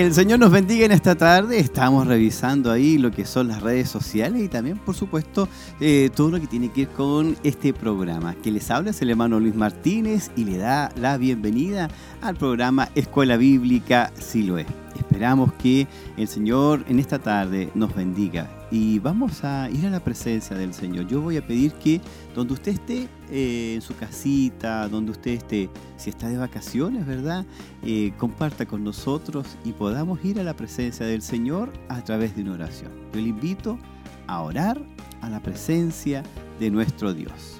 Que el Señor nos bendiga en esta tarde. Estamos revisando ahí lo que son las redes sociales y también, por supuesto, eh, todo lo que tiene que ver con este programa. Que les habla es el hermano Luis Martínez y le da la bienvenida al programa Escuela Bíblica Siloé. Esperamos que el Señor en esta tarde nos bendiga y vamos a ir a la presencia del Señor. Yo voy a pedir que donde usted esté, eh, en su casita, donde usted esté, si está de vacaciones, ¿verdad? Eh, comparta con nosotros y podamos ir a la presencia del Señor a través de una oración. Yo le invito a orar a la presencia de nuestro Dios.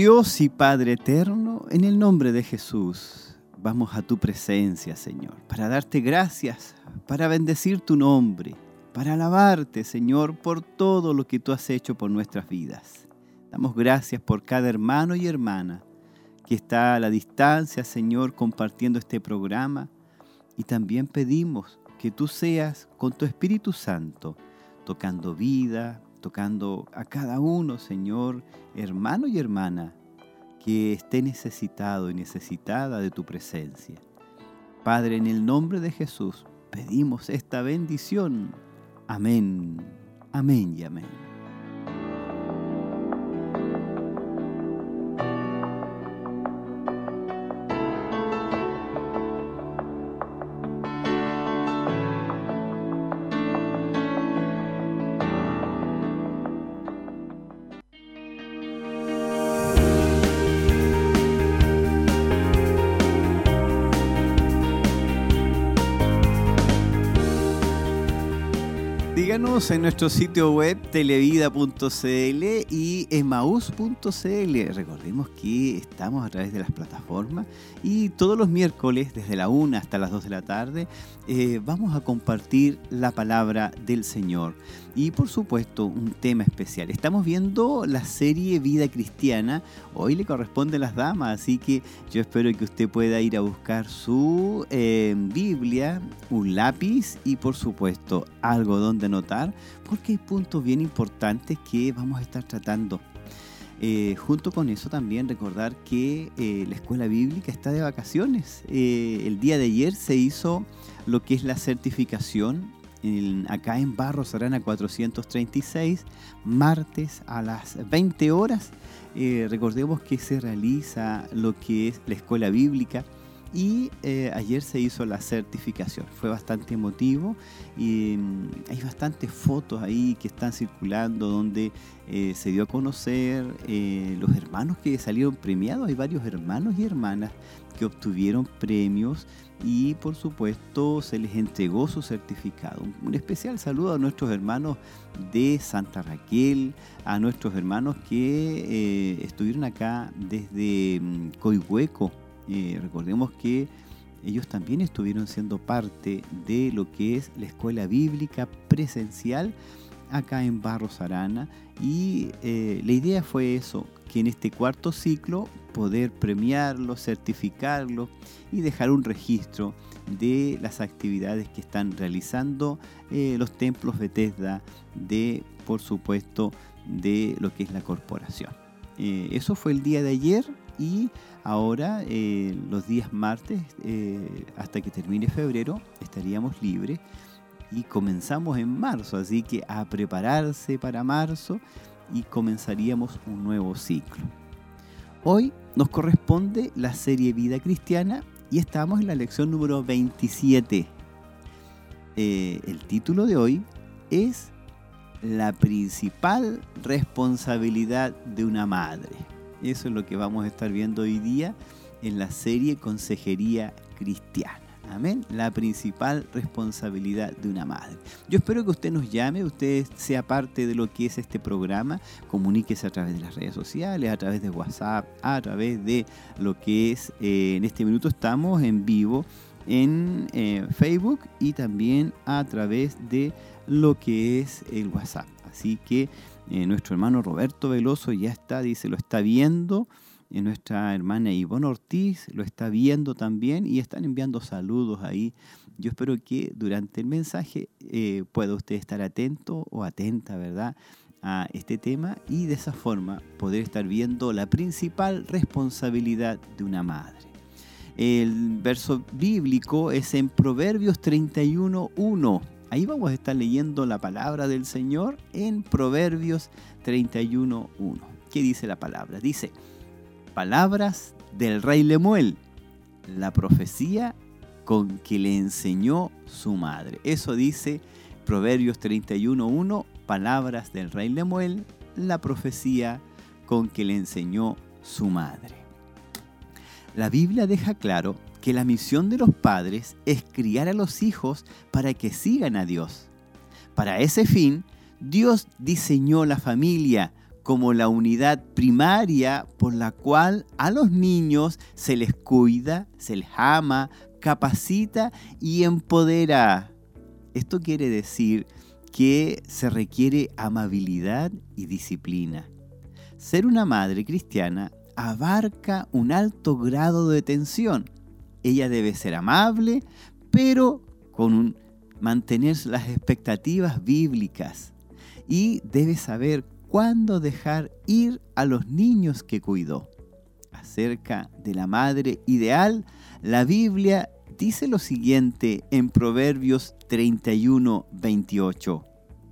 Dios y Padre eterno, en el nombre de Jesús, vamos a tu presencia, Señor, para darte gracias, para bendecir tu nombre, para alabarte, Señor, por todo lo que tú has hecho por nuestras vidas. Damos gracias por cada hermano y hermana que está a la distancia, Señor, compartiendo este programa. Y también pedimos que tú seas con tu Espíritu Santo, tocando vida, tocando a cada uno, Señor, hermano y hermana, que esté necesitado y necesitada de tu presencia. Padre, en el nombre de Jesús, pedimos esta bendición. Amén, amén y amén. En nuestro sitio web televida.cl y emaus.cl. Recordemos que estamos a través de las plataformas y todos los miércoles, desde la 1 hasta las 2 de la tarde, eh, vamos a compartir la palabra del Señor. Y por supuesto, un tema especial. Estamos viendo la serie Vida Cristiana. Hoy le corresponde a las damas, así que yo espero que usted pueda ir a buscar su eh, Biblia, un lápiz y por supuesto algo donde anotar, porque hay puntos bien importantes que vamos a estar tratando. Eh, junto con eso también recordar que eh, la escuela bíblica está de vacaciones. el día de ayer se hizo lo que es la certificación acá en Barros Arana 436, martes a las 20 horas. Eh, recordemos que se realiza lo que es la escuela bíblica y eh, ayer se hizo la certificación. Fue bastante emotivo y mm, hay bastantes fotos ahí que están circulando donde eh, se dio a conocer los hermanos que salieron premiados. Hay varios hermanos y hermanas que obtuvieron premios y por supuesto se les entregó su certificado. Un especial saludo a nuestros hermanos de Santa Raquel, a nuestros hermanos que eh, estuvieron acá desde mm, Coihueco. Eh, recordemos que ellos también estuvieron siendo parte de lo que es la escuela bíblica presencial acá en Barros Arana y eh, la idea fue eso, que en este cuarto ciclo poder premiarlo, certificarlo y dejar un registro de las actividades que están realizando eh, los templos Bethesda de, por supuesto, de lo que es la corporación. Eh, eso fue el día de ayer y ahora los días martes hasta que termine febrero estaríamos libres y comenzamos en marzo, así que a prepararse para marzo y comenzaríamos un nuevo ciclo. Hoy nos corresponde la serie Vida Cristiana y estamos en la lección número 27. Eh, el título de hoy es La principal responsabilidad de una madre. Eso es lo que vamos a estar viendo hoy día en la serie Consejería Cristiana. Amén. La principal responsabilidad de una madre. Yo espero que usted nos llame, usted sea parte de lo que es este programa, comuníquese a través de las redes sociales, a través de WhatsApp, a través de lo que es, eh, en este minuto estamos en vivo en eh, Facebook y también a través de lo que es el WhatsApp. Así que eh, nuestro hermano Roberto Veloso ya está, dice, lo está viendo eh, nuestra hermana Ivonne Ortiz lo está viendo también y están enviando saludos ahí. Yo espero que durante el mensaje eh, pueda usted estar atento o atenta, ¿verdad? a este tema y de esa forma poder estar viendo la principal responsabilidad de una madre. El verso bíblico es en Proverbios 31.1. Ahí vamos a estar leyendo la palabra del Señor en Proverbios 31.1. ¿Qué dice la palabra? Dice, palabras del rey Lemuel, la profecía con que le enseñó su madre. Eso dice Proverbios 31.1, palabras del rey Lemuel, la profecía con que le enseñó su madre. La Biblia deja claro que la misión de los padres es criar a los hijos para que sigan a Dios. Para ese fin, Dios diseñó la familia como la unidad primaria por la cual a los niños se les cuida, se les ama, capacita y empodera. Esto quiere decir que se requiere amabilidad y disciplina. Ser una madre cristiana abarca un alto grado de tensión. Ella debe ser amable, pero con mantener las expectativas bíblicas y debe saber cuándo dejar ir a los niños que cuidó. Acerca de la madre ideal, la Biblia dice lo siguiente en Proverbios 31, 28.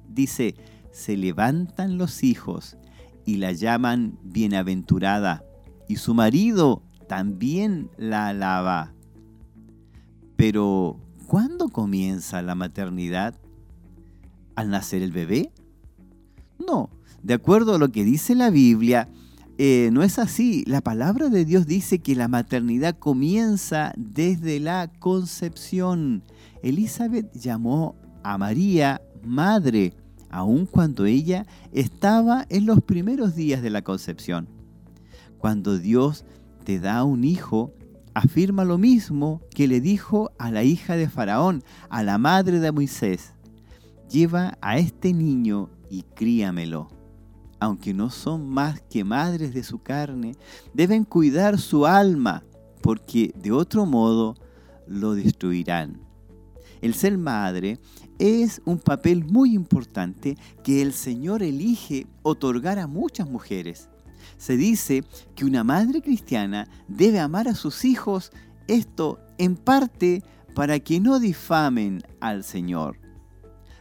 Dice, se levantan los hijos y la llaman bienaventurada, y su marido también la alaba. Pero, ¿cuándo comienza la maternidad? ¿Al nacer el bebé? No, de acuerdo a lo que dice la Biblia, eh, no es así. La palabra de Dios dice que la maternidad comienza desde la concepción. Elizabeth llamó a María madre, aun cuando ella estaba en los primeros días de la concepción. Cuando Dios te da un hijo, afirma lo mismo que le dijo a la hija de Faraón, a la madre de Moisés. Lleva a este niño y críamelo aunque no son más que madres de su carne, deben cuidar su alma, porque de otro modo lo destruirán. El ser madre es un papel muy importante que el Señor elige otorgar a muchas mujeres. Se dice que una madre cristiana debe amar a sus hijos, esto en parte para que no difamen al Señor.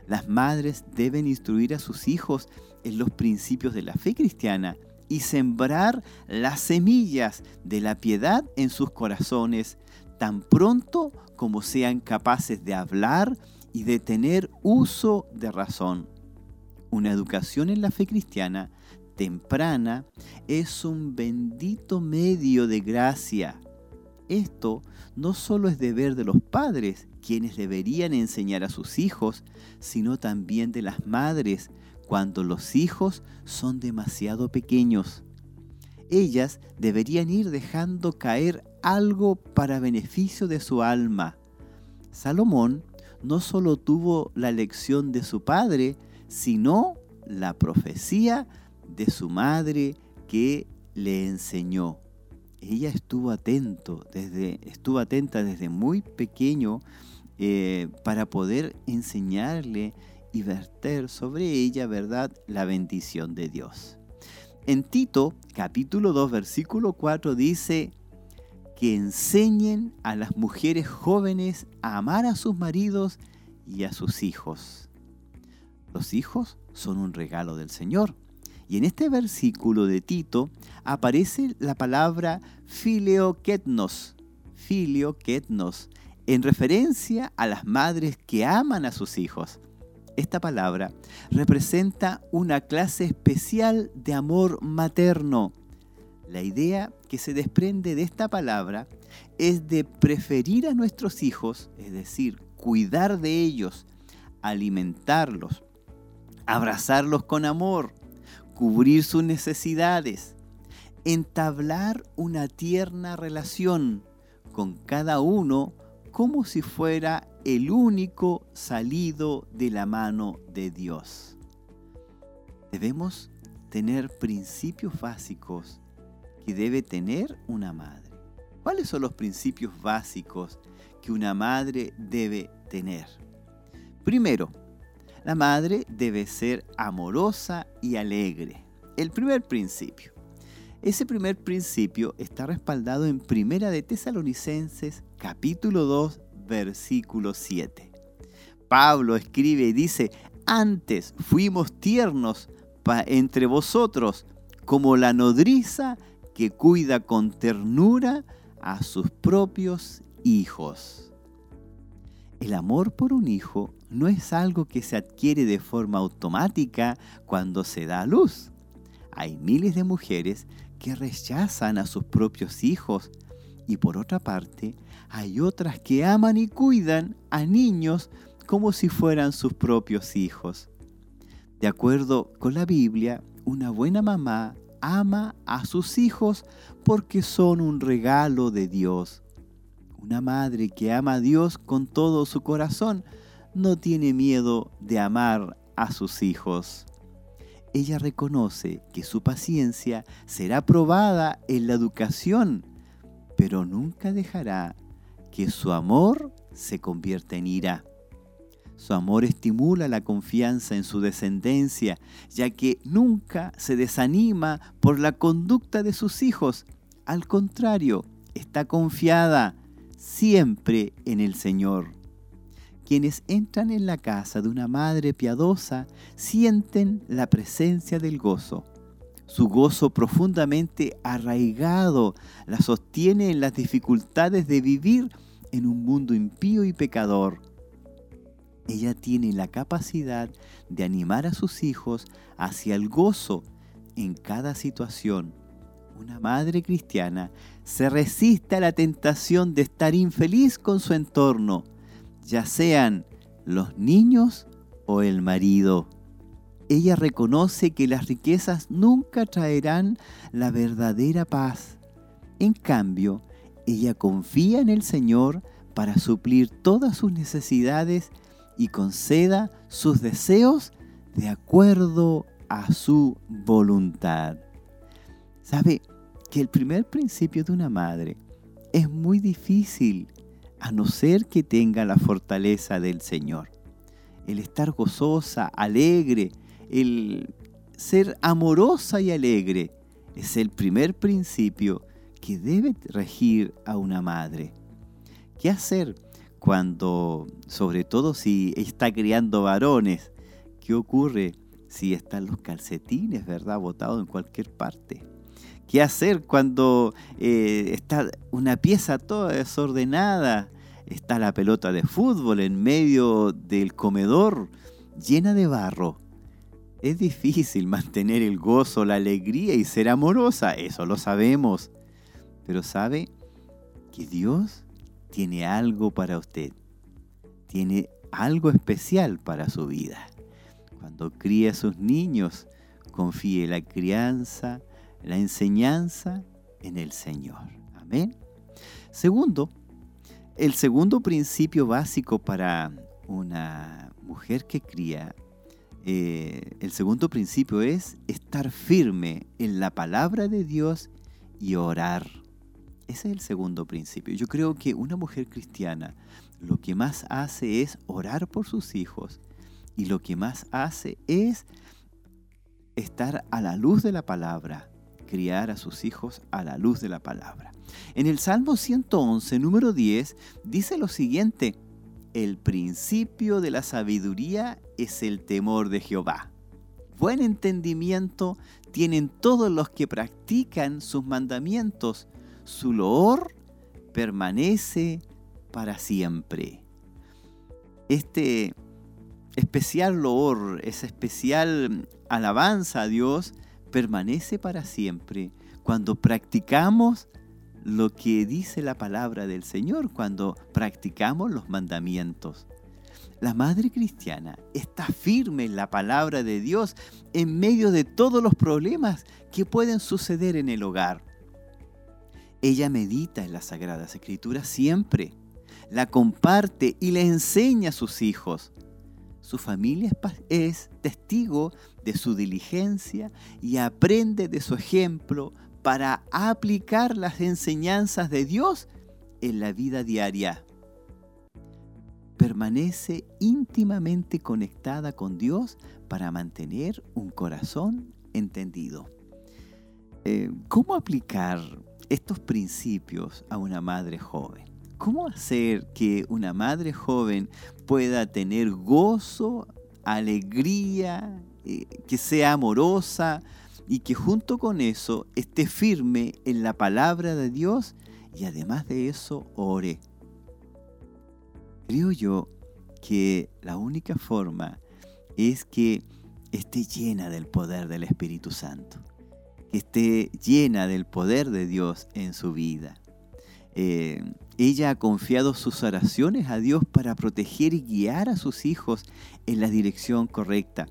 Las madres deben instruir a sus hijos en los principios de la fe cristiana y sembrar las semillas de la piedad en sus corazones tan pronto como sean capaces de hablar y de tener uso de razón. Una educación en la fe cristiana temprana es un bendito medio de gracia. Esto no solo es deber de los padres, quienes deberían enseñar a sus hijos, sino también de las madres, cuando los hijos son demasiado pequeños. Ellas deberían ir dejando caer algo para beneficio de su alma. Salomón no solo tuvo la lección de su padre, sino la profecía de su madre que le enseñó. Ella estuvo atento desde, estuvo atenta desde muy pequeño eh, para poder enseñarle y verter sobre ella, ¿verdad?, la bendición de Dios. En Tito, capítulo 2, versículo 4 dice que enseñen a las mujeres jóvenes a amar a sus maridos y a sus hijos. Los hijos son un regalo del Señor. Y en este versículo de Tito aparece la palabra filioquetnos, filioquetnos, en referencia a las madres que aman a sus hijos. Esta palabra representa una clase especial de amor materno. La idea que se desprende de esta palabra es de preferir a nuestros hijos, es decir, cuidar de ellos, alimentarlos, abrazarlos con amor, cubrir sus necesidades, entablar una tierna relación con cada uno como si fuera el único salido de la mano de Dios. Debemos tener principios básicos que debe tener una madre. ¿Cuáles son los principios básicos que una madre debe tener? Primero, la madre debe ser amorosa y alegre. El primer principio. Ese primer principio está respaldado en Primera de Tesalonicenses capítulo 2 versículo 7. Pablo escribe y dice, antes fuimos tiernos entre vosotros como la nodriza que cuida con ternura a sus propios hijos. El amor por un hijo no es algo que se adquiere de forma automática cuando se da a luz. Hay miles de mujeres que rechazan a sus propios hijos y por otra parte hay otras que aman y cuidan a niños como si fueran sus propios hijos. De acuerdo con la Biblia, una buena mamá ama a sus hijos porque son un regalo de Dios. Una madre que ama a Dios con todo su corazón no tiene miedo de amar a sus hijos. Ella reconoce que su paciencia será probada en la educación, pero nunca dejará que su amor se convierta en ira. Su amor estimula la confianza en su descendencia, ya que nunca se desanima por la conducta de sus hijos. Al contrario, está confiada siempre en el Señor. Quienes entran en la casa de una madre piadosa sienten la presencia del gozo. Su gozo profundamente arraigado la sostiene en las dificultades de vivir en un mundo impío y pecador. Ella tiene la capacidad de animar a sus hijos hacia el gozo en cada situación. Una madre cristiana se resiste a la tentación de estar infeliz con su entorno ya sean los niños o el marido. Ella reconoce que las riquezas nunca traerán la verdadera paz. En cambio, ella confía en el Señor para suplir todas sus necesidades y conceda sus deseos de acuerdo a su voluntad. ¿Sabe que el primer principio de una madre es muy difícil a no ser que tenga la fortaleza del Señor. El estar gozosa, alegre, el ser amorosa y alegre es el primer principio que debe regir a una madre. ¿Qué hacer cuando, sobre todo si está criando varones, qué ocurre si están los calcetines, verdad, botados en cualquier parte? Qué hacer cuando eh, está una pieza toda desordenada, está la pelota de fútbol en medio del comedor llena de barro. Es difícil mantener el gozo, la alegría y ser amorosa, eso lo sabemos. Pero sabe que Dios tiene algo para usted, tiene algo especial para su vida. Cuando cría a sus niños, confíe la crianza, la enseñanza en el Señor. Amén. Segundo, el segundo principio básico para una mujer que cría, eh, el segundo principio es estar firme en la palabra de Dios y orar. Ese es el segundo principio. Yo creo que una mujer cristiana lo que más hace es orar por sus hijos y lo que más hace es estar a la luz de la palabra, criar a sus hijos a la luz de la palabra. En el Salmo 111, número 10, dice lo siguiente, el principio de la sabiduría es el temor de Jehová. Buen entendimiento tienen todos los que practican sus mandamientos. Su loor permanece para siempre. Este especial loor, esa especial alabanza a Dios, permanece para siempre cuando practicamos lo que dice la palabra del Señor, cuando practicamos los mandamientos. La madre cristiana está firme en la palabra de Dios en medio de todos los problemas que pueden suceder en el hogar. Ella medita en las Sagradas Escrituras siempre, la comparte y le enseña a sus hijos. Su familia es testigo de su diligencia y aprende de su ejemplo para aplicar las enseñanzas de Dios en la vida diaria. Permanece íntimamente conectada con Dios para mantener un corazón entendido. Eh, ¿Cómo aplicar estos principios a una madre joven? ¿Cómo hacer que una madre joven pueda tener gozo, alegría, eh, que sea amorosa y que junto con eso esté firme en la palabra de Dios y además de eso ore? Creo yo que la única forma es que esté llena del poder del Espíritu Santo, que esté llena del poder de Dios en su vida. Eh, ella ha confiado sus oraciones a Dios para proteger y guiar a sus hijos en la dirección correcta.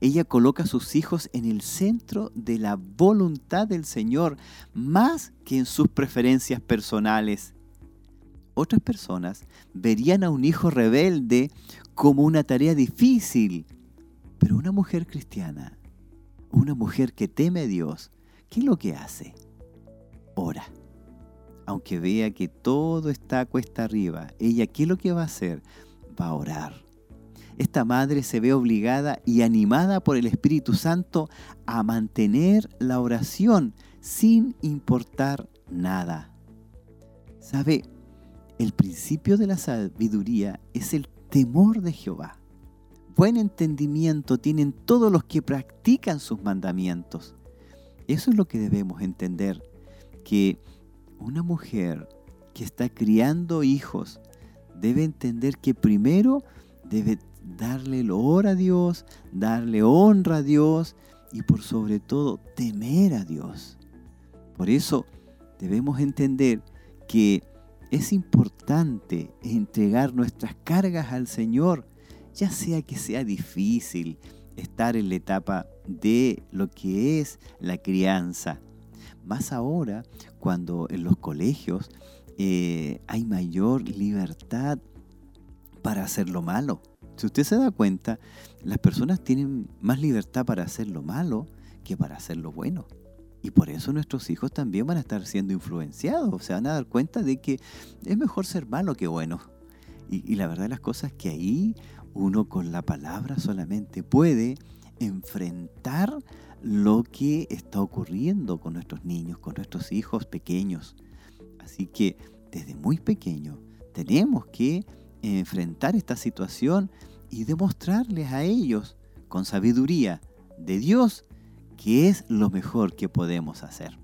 Ella coloca a sus hijos en el centro de la voluntad del Señor más que en sus preferencias personales. Otras personas verían a un hijo rebelde como una tarea difícil, pero una mujer cristiana, una mujer que teme a Dios, ¿qué es lo que hace? Ora aunque vea que todo está cuesta arriba, ella, ¿qué es lo que va a hacer? Va a orar. Esta madre se ve obligada y animada por el Espíritu Santo a mantener la oración sin importar nada. ¿Sabe? El principio de la sabiduría es el temor de Jehová. Buen entendimiento tienen todos los que practican sus mandamientos. Eso es lo que debemos entender, que una mujer que está criando hijos debe entender que primero debe darle honor a Dios, darle honra a Dios y por sobre todo temer a Dios. Por eso debemos entender que es importante entregar nuestras cargas al Señor, ya sea que sea difícil estar en la etapa de lo que es la crianza, más ahora cuando en los colegios eh, hay mayor libertad para hacer lo malo. Si usted se da cuenta, las personas tienen más libertad para hacer lo malo que para hacer lo bueno. Y por eso nuestros hijos también van a estar siendo influenciados. Se van a dar cuenta de que es mejor ser malo que bueno. Y, y la verdad de las cosas es que ahí uno con la palabra solamente puede enfrentar lo que está ocurriendo con nuestros niños, con nuestros hijos pequeños. Así que desde muy pequeño tenemos que enfrentar esta situación y demostrarles a ellos con sabiduría de Dios que es lo mejor que podemos hacer.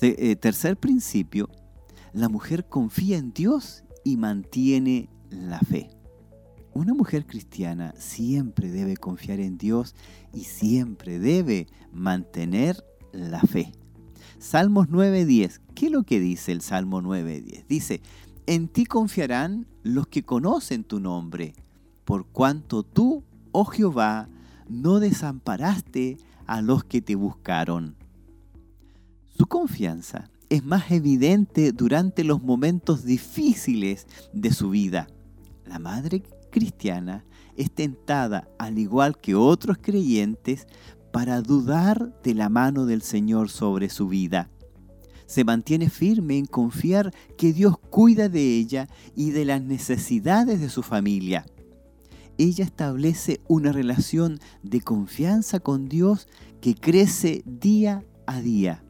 Eh, tercer principio, la mujer confía en Dios y mantiene la fe. Una mujer cristiana siempre debe confiar en Dios y siempre debe mantener la fe. Salmos 9.10. ¿Qué es lo que dice el Salmo 9.10? Dice, en ti confiarán los que conocen tu nombre, por cuanto tú, oh Jehová, no desamparaste a los que te buscaron. Su confianza es más evidente durante los momentos difíciles de su vida. La madre cristiana es tentada, al igual que otros creyentes, para dudar de la mano del Señor sobre su vida. Se mantiene firme en confiar que Dios cuida de ella y de las necesidades de su familia. Ella establece una relación de confianza con Dios que crece día a día.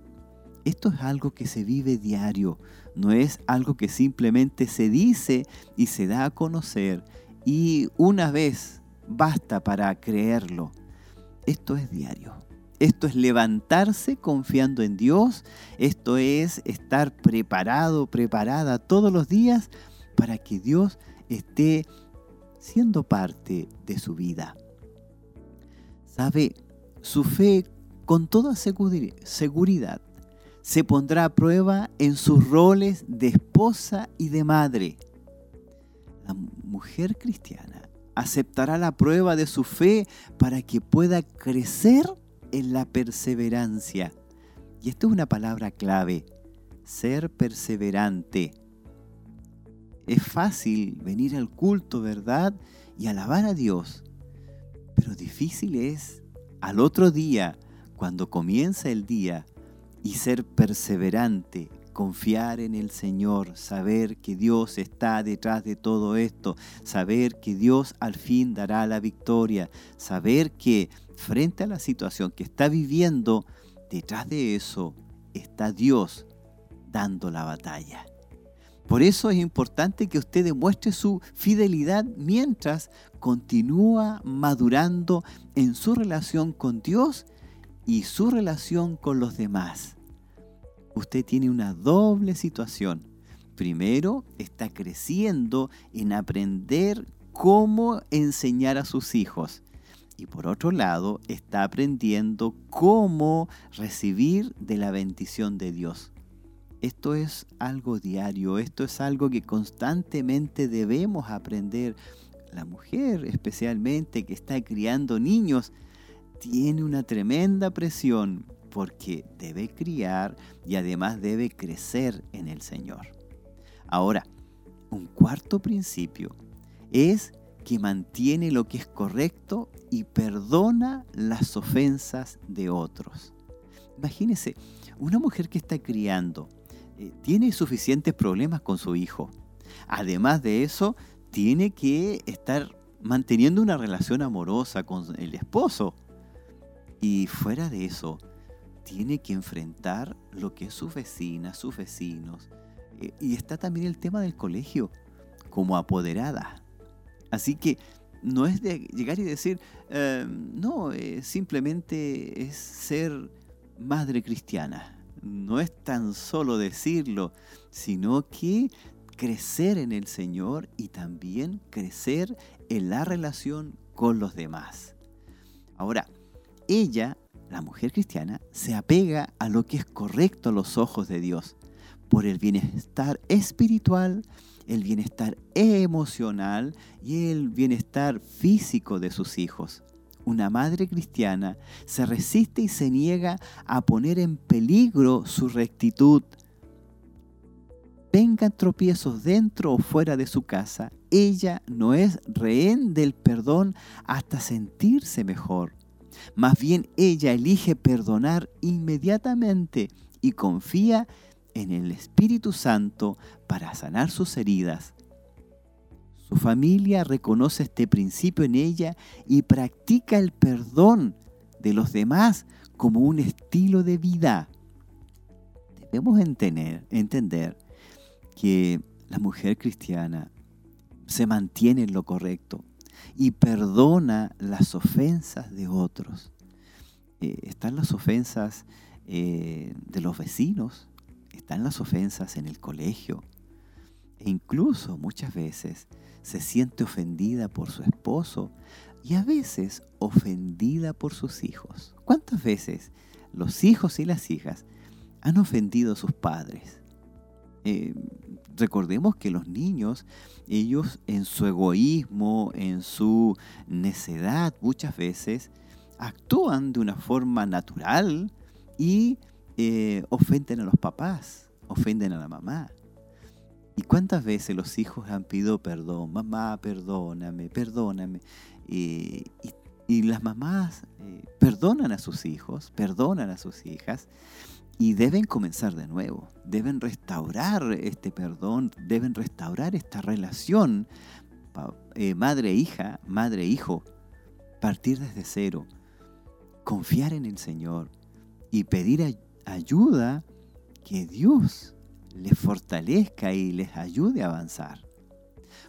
Esto es algo que se vive diario, no es algo que simplemente se dice y se da a conocer y una vez basta para creerlo. Esto es diario. Esto es levantarse confiando en Dios. Esto es estar preparado, preparada todos los días para que Dios esté siendo parte de su vida. Sabe, su fe con toda seguridad se pondrá a prueba en sus roles de esposa y de madre mujer cristiana aceptará la prueba de su fe para que pueda crecer en la perseverancia. Y esta es una palabra clave, ser perseverante. Es fácil venir al culto, ¿verdad? Y alabar a Dios. Pero difícil es al otro día, cuando comienza el día, y ser perseverante, confiar en el Señor, saber que Dios está detrás de todo esto, saber que Dios al fin dará la victoria, saber que frente a la situación que está viviendo, detrás de eso está Dios dando la batalla. Por eso es importante que usted demuestre su fidelidad mientras continúa madurando en su relación con Dios y su relación con los demás. Usted tiene una doble situación. Primero, está creciendo en aprender cómo enseñar a sus hijos. Y por otro lado, está aprendiendo cómo recibir de la bendición de Dios. Esto es algo diario, esto es algo que constantemente debemos aprender. La mujer especialmente que está criando niños tiene una tremenda presión porque debe criar y además debe crecer en el Señor. Ahora, un cuarto principio es que mantiene lo que es correcto y perdona las ofensas de otros. Imagínese, una mujer que está criando eh, tiene suficientes problemas con su hijo. Además de eso, tiene que estar manteniendo una relación amorosa con el esposo. Y fuera de eso, tiene que enfrentar lo que es su vecina, sus vecinos. Eh, y está también el tema del colegio, como apoderada. Así que no es de llegar y decir, em, no, eh, simplemente es ser madre cristiana no es tan solo decirlo, sino que crecer en el Señor y también crecer en la relación con los demás. Ahora, ella, la mujer cristiana, se apega a lo que es correcto a los ojos de Dios, por el bienestar espiritual, el bienestar emocional y el bienestar físico de sus hijos una madre cristiana se resiste y se niega a poner en peligro su rectitud. Vengan tropiezos dentro o fuera de su casa, ella no es rehén del perdón hasta sentirse mejor. Más bien ella elige perdonar inmediatamente y confía en el Espíritu Santo para sanar sus heridas. Su familia reconoce este principio en ella y practica el perdón de los demás como un estilo de vida. Debemos entender, que la mujer cristiana se mantiene en lo correcto y perdona las ofensas de otros. Eh, están las ofensas eh, de los vecinos, están las ofensas en el colegio e incluso muchas veces se siente ofendida por su esposo y a veces ofendida por sus hijos. ¿Cuántas veces los hijos y las hijas han ofendido a sus padres? Eh, recordemos que los niños, ellos en su egoísmo, en su necedad, muchas veces actúan de una forma natural y eh, ofenden a los papás, ofenden a la mamá. ¿Y cuántas veces los hijos han pedido perdón? Mamá, perdóname, perdóname. y, las mamás eh, perdonan a sus hijos, perdonan a sus hijas y deben comenzar de nuevo. Deben restaurar este perdón, deben restaurar esta relación eh, madre-hija, madre-hijo. Partir desde cero, confiar en el Señor y pedir ayuda que Dios les fortalezca y les ayude a avanzar.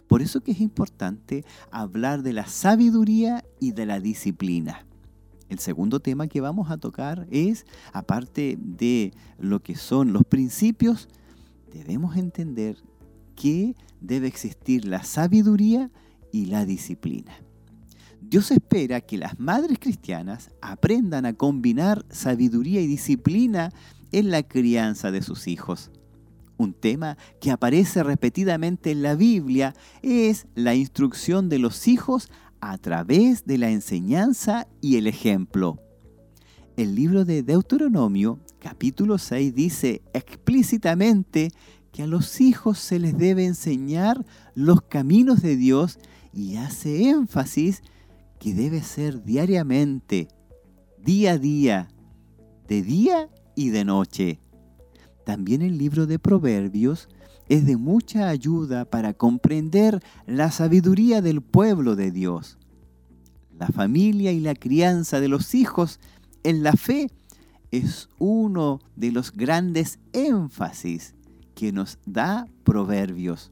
Por eso que es importante hablar de la sabiduría y de la disciplina. El segundo tema que vamos a tocar es, aparte de lo que son los principios, debemos entender que debe existir la sabiduría y la disciplina. Dios espera que las madres cristianas aprendan a combinar sabiduría y disciplina en la crianza de sus hijos. Un tema que aparece repetidamente en la Biblia es la instrucción de los hijos a través de la enseñanza y el ejemplo. El libro de Deuteronomio, capítulo 6, dice explícitamente que a los hijos se les debe enseñar los caminos de Dios y hace énfasis que debe ser diariamente, día a día, de día y de noche. También el libro de Proverbios es de mucha ayuda para comprender la sabiduría del pueblo de Dios. La familia y la crianza de los hijos en la fe es uno de los grandes énfasis que nos da Proverbios.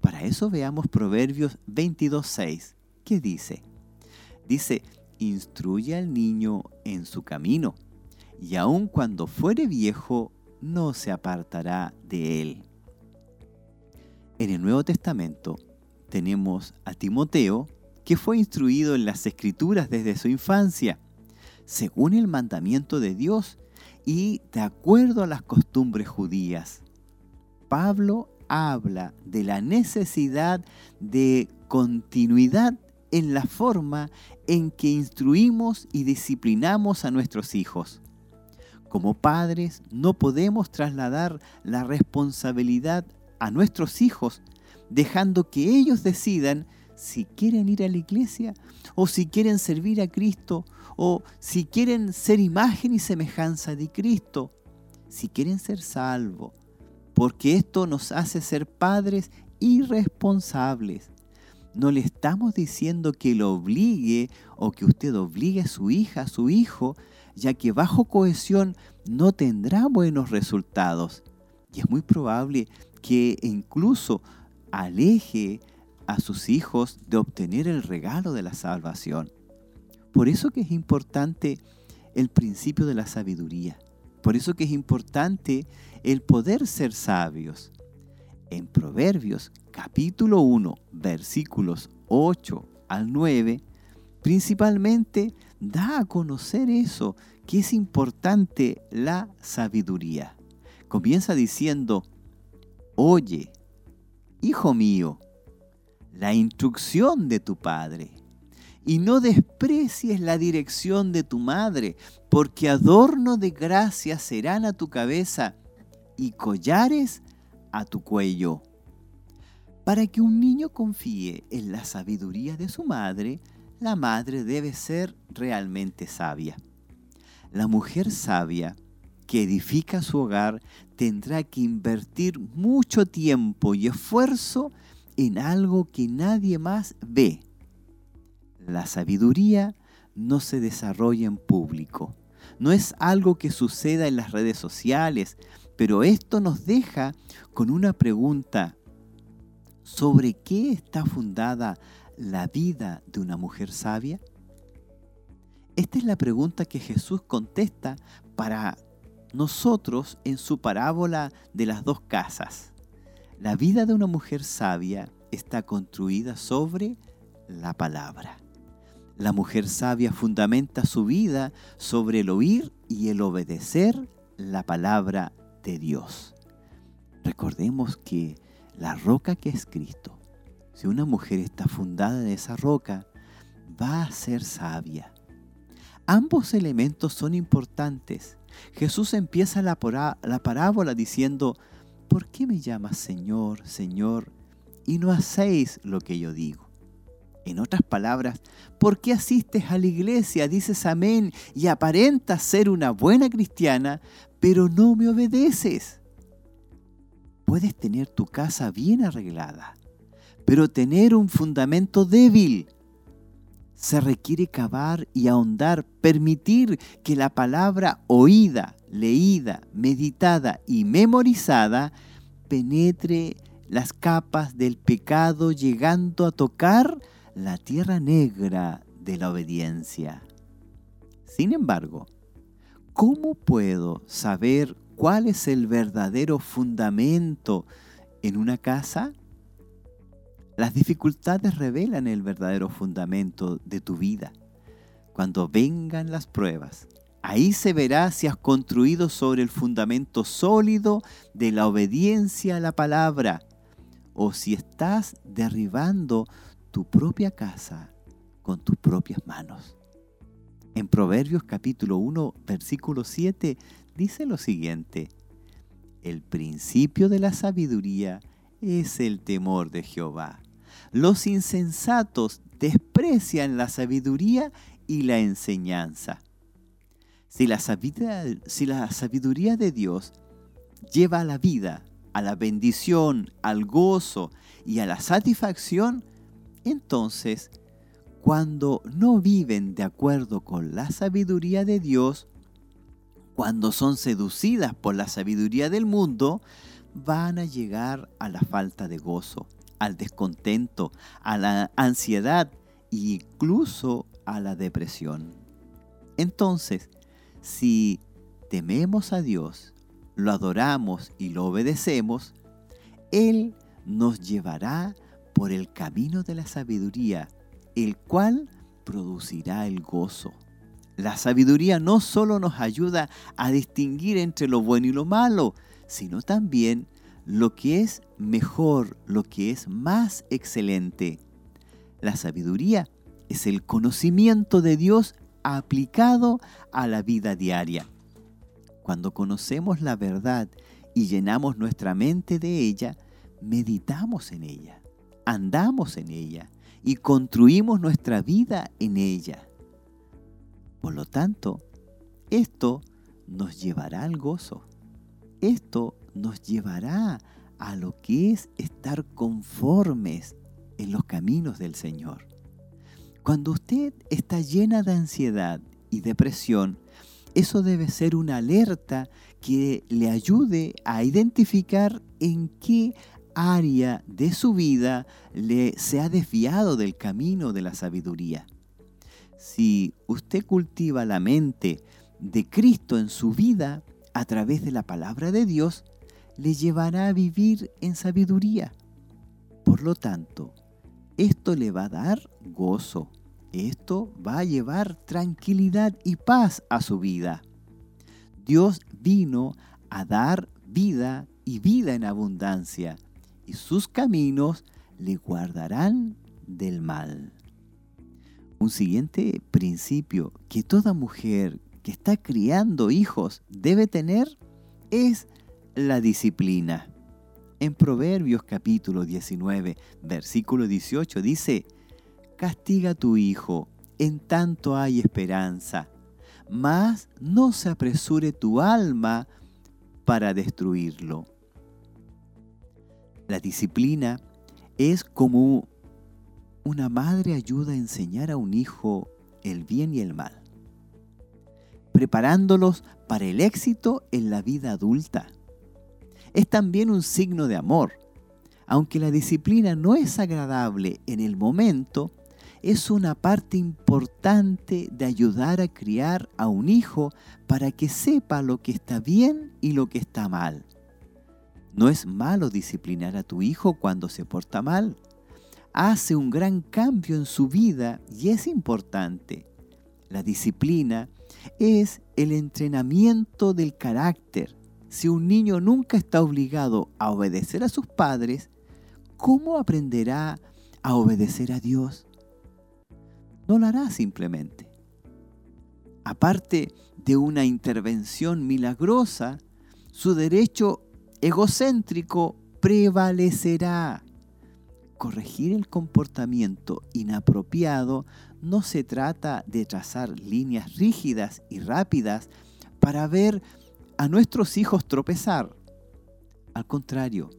Para eso veamos Proverbios 22.6, que dice, dice, instruye al niño en su camino, y aun cuando fuere viejo, no se apartará de él. En el Nuevo Testamento tenemos a Timoteo, que fue instruido en las escrituras desde su infancia, según el mandamiento de Dios y de acuerdo a las costumbres judías. Pablo habla de la necesidad de continuidad en la forma en que instruimos y disciplinamos a nuestros hijos. Como padres no podemos trasladar la responsabilidad a nuestros hijos, dejando que ellos decidan si quieren ir a la iglesia o si quieren servir a Cristo o si quieren ser imagen y semejanza de Cristo, si quieren ser salvos, porque esto nos hace ser padres irresponsables. No le estamos diciendo que lo obligue o que usted obligue a su hija, a su hijo, ya que bajo cohesión no tendrá buenos resultados. Y es muy probable que incluso aleje a sus hijos de obtener el regalo de la salvación. Por eso que es importante el principio de la sabiduría. Por eso que es importante el poder ser sabios. En Proverbios capítulo 1, versículos 8 al 9, principalmente da a conocer eso, que es importante la sabiduría. Comienza diciendo, Oye, hijo mío, la instrucción de tu padre, y no desprecies la dirección de tu madre, porque adorno de gracia serán a tu cabeza y collares a tu cuello. Para que un niño confíe en la sabiduría de su madre, la madre debe ser realmente sabia. La mujer sabia que edifica su hogar tendrá que invertir mucho tiempo y esfuerzo en algo que nadie más ve. La sabiduría no se desarrolla en público. No es algo que suceda en las redes sociales, pero esto nos deja con una pregunta. ¿Sobre qué está fundada la vida de una mujer sabia? Esta es la pregunta que Jesús contesta para nosotros en su parábola de las dos casas. La vida de una mujer sabia está construida sobre la palabra. La mujer sabia fundamenta su vida sobre el oír y el obedecer la palabra de Dios. Recordemos que la roca que es Cristo, si una mujer está fundada en esa roca, va a ser sabia. Ambos elementos son importantes Jesús empieza la, parábola diciendo, ¿por qué me llamas Señor, Señor, y no hacéis lo que yo digo? En otras palabras, ¿por qué asistes a la iglesia, dices amén y aparentas ser una buena cristiana, pero no me obedeces? Puedes tener tu casa bien arreglada, pero tener un fundamento débil se requiere cavar y ahondar, permitir que la palabra oída, leída, meditada y memorizada penetre las capas del pecado llegando a tocar la tierra negra de la obediencia. Sin embargo, ¿cómo puedo saber cuál es el verdadero fundamento en una casa? Las dificultades revelan el verdadero fundamento de tu vida. Cuando vengan las pruebas, ahí se verá si has construido sobre el fundamento sólido de la obediencia a la palabra o si estás derribando tu propia casa con tus propias manos. En Proverbios capítulo 1, versículo 7 dice lo siguiente, el principio de la sabiduría es el temor de Jehová los insensatos desprecian la sabiduría y la enseñanza. Si la, sabiduría, si la sabiduría de Dios lleva a la vida, a la bendición, al gozo y a la satisfacción, entonces, cuando no viven de acuerdo con la sabiduría de Dios, cuando son seducidas por la sabiduría del mundo, van a llegar a la falta de gozo, al descontento, a la ansiedad e incluso a la depresión. Entonces, si tememos a Dios, lo adoramos y lo obedecemos, Él nos llevará por el camino de la sabiduría, el cual producirá el gozo. La sabiduría no solo nos ayuda a distinguir entre lo bueno y lo malo, sino también lo que es mejor, lo que es más excelente. La sabiduría es el conocimiento de Dios aplicado a la vida diaria. Cuando conocemos la verdad y llenamos nuestra mente de ella, meditamos en ella, andamos en ella y construimos nuestra vida en ella. Por lo tanto, esto nos llevará al gozo. Esto nos llevará a lo que es estar conformes en los caminos del Señor. Cuando usted está llena de ansiedad y depresión, eso debe ser una alerta que le ayude a identificar en qué área de su vida le se ha desviado del camino de la sabiduría. Si usted cultiva la mente de Cristo en su vida a través de la palabra de Dios, le llevará a vivir en sabiduría. Por lo tanto, esto le va a dar gozo. Esto va a llevar tranquilidad y paz a su vida. Dios vino a dar vida y vida en abundancia, y sus caminos le guardarán del mal. Un siguiente principio que toda mujer que está criando hijos debe tener es la disciplina. En Proverbios capítulo 19, versículo 18 dice, Castiga a tu hijo en tanto hay esperanza, mas no se apresure tu alma para destruirlo. La disciplina es como una madre ayuda a enseñar a un hijo el bien y el mal, preparándolos para el éxito en la vida adulta es también un signo de amor. Aunque la disciplina no es agradable en el momento, es una parte importante de ayudar a criar a un hijo para que sepa lo que está bien y lo que está mal. No es malo disciplinar a tu hijo cuando se porta mal. Hace un gran cambio en su vida y es importante. La disciplina es el entrenamiento del carácter si un niño nunca está obligado a obedecer a sus padres, ¿cómo aprenderá a obedecer a Dios? No lo hará simplemente. Aparte de una intervención milagrosa, su derecho egocéntrico prevalecerá. Corregir el comportamiento inapropiado no se trata de trazar líneas rígidas y rápidas para ver a nuestros hijos tropezar. Al contrario,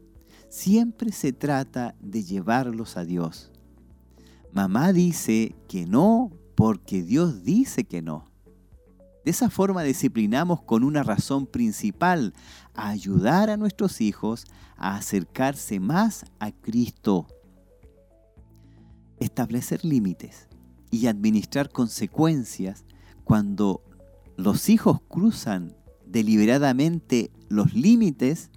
siempre se trata de llevarlos a Dios. Mamá dice que no porque Dios dice que no. De esa forma disciplinamos con una razón principal, a ayudar a nuestros hijos a acercarse más a Cristo. Establecer límites y administrar consecuencias cuando los hijos cruzan deliberadamente los límites,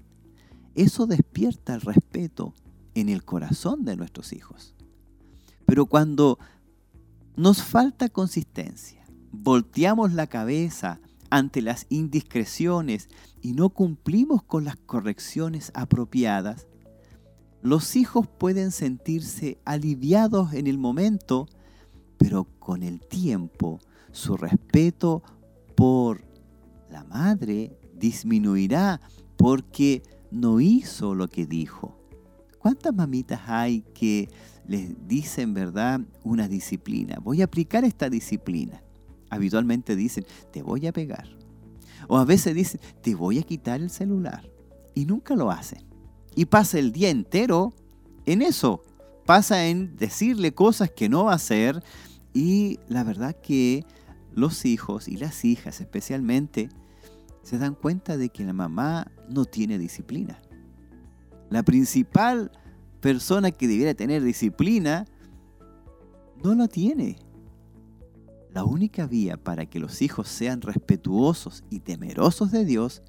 eso despierta el respeto en el corazón de nuestros hijos. Pero cuando nos falta consistencia, volteamos la cabeza ante las indiscreciones y no cumplimos con las correcciones apropiadas, los hijos pueden sentirse aliviados en el momento, pero con el tiempo su respeto por la madre disminuirá porque no hizo lo que dijo. ¿Cuántas mamitas hay que les dicen, verdad, una disciplina? Voy a aplicar esta disciplina. habitualmente dicen, te voy a pegar. O a veces dicen, te voy a quitar el celular. Y nunca lo hacen. Y pasa el día entero en eso. Pasa en decirle cosas que no va a hacer. Y la verdad que los hijos y las hijas especialmente se dan cuenta de que la mamá no tiene disciplina. La principal persona que debiera tener disciplina no la tiene. La única vía para que los hijos sean respetuosos y temerosos de Dios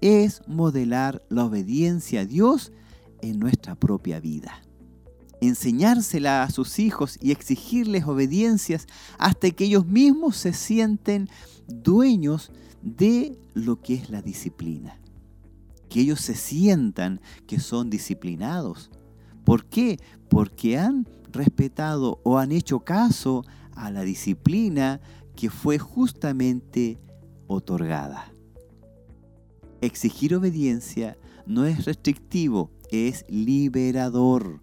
es modelar la obediencia a Dios en nuestra propia vida. Enseñársela a sus hijos y exigirles obediencias hasta que ellos mismos se sienten dueños de lo que es la disciplina. Que ellos se sientan que son disciplinados. ¿Por qué? Porque han respetado o han hecho caso a la disciplina que fue justamente otorgada. Exigir obediencia no es restrictivo, es liberador.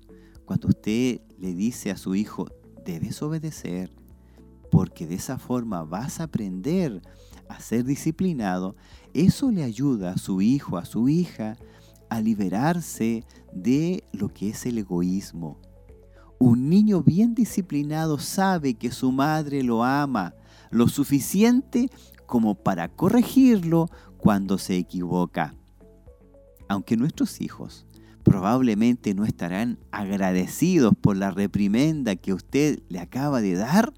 Cuando usted le dice a su hijo, debes obedecer, porque de esa forma vas a aprender a ser disciplinado, eso le ayuda a su hijo, a su hija, a liberarse de lo que es el egoísmo. Un niño bien disciplinado sabe que su madre lo ama lo suficiente como para corregirlo cuando se equivoca. Aunque nuestros hijos probablemente no estarán agradecidos por la reprimenda que usted le acaba de dar,